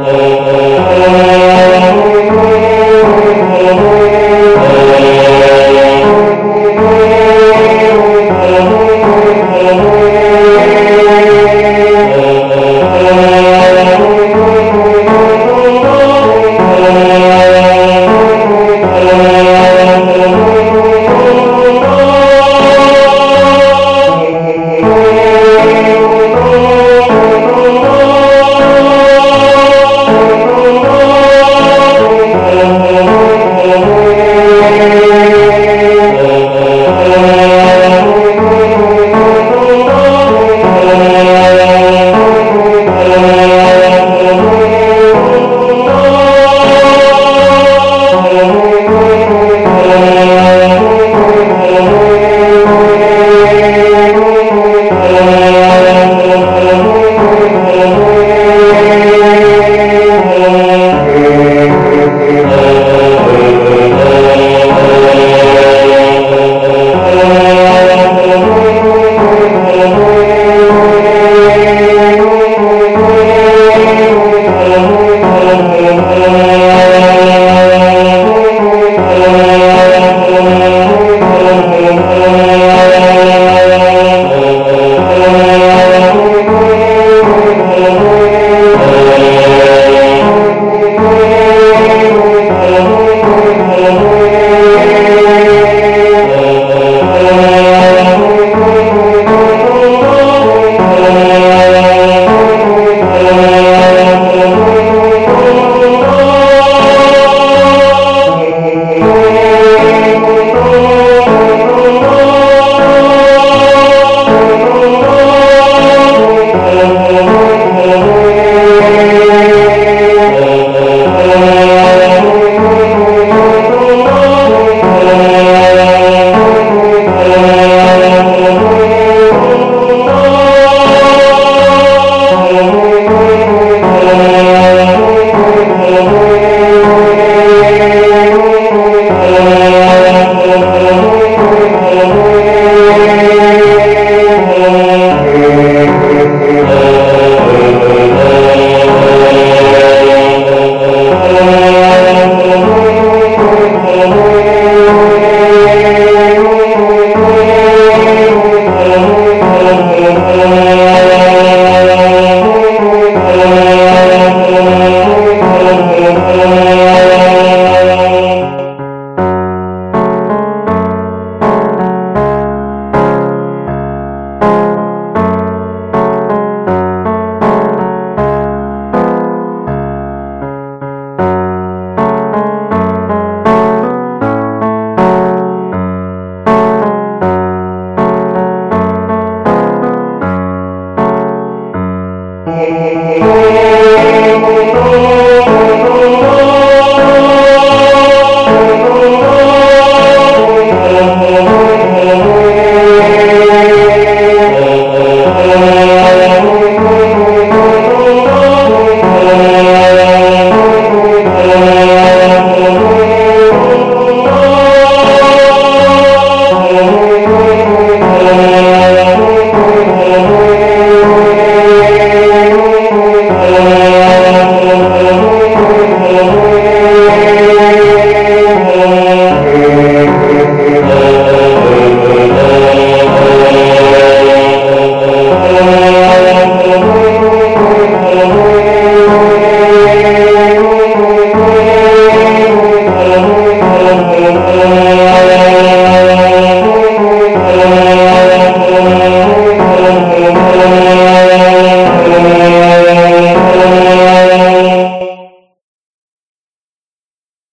Oh, oh, oh. O vitae, Oh. Gracias. Thank you. Thank you.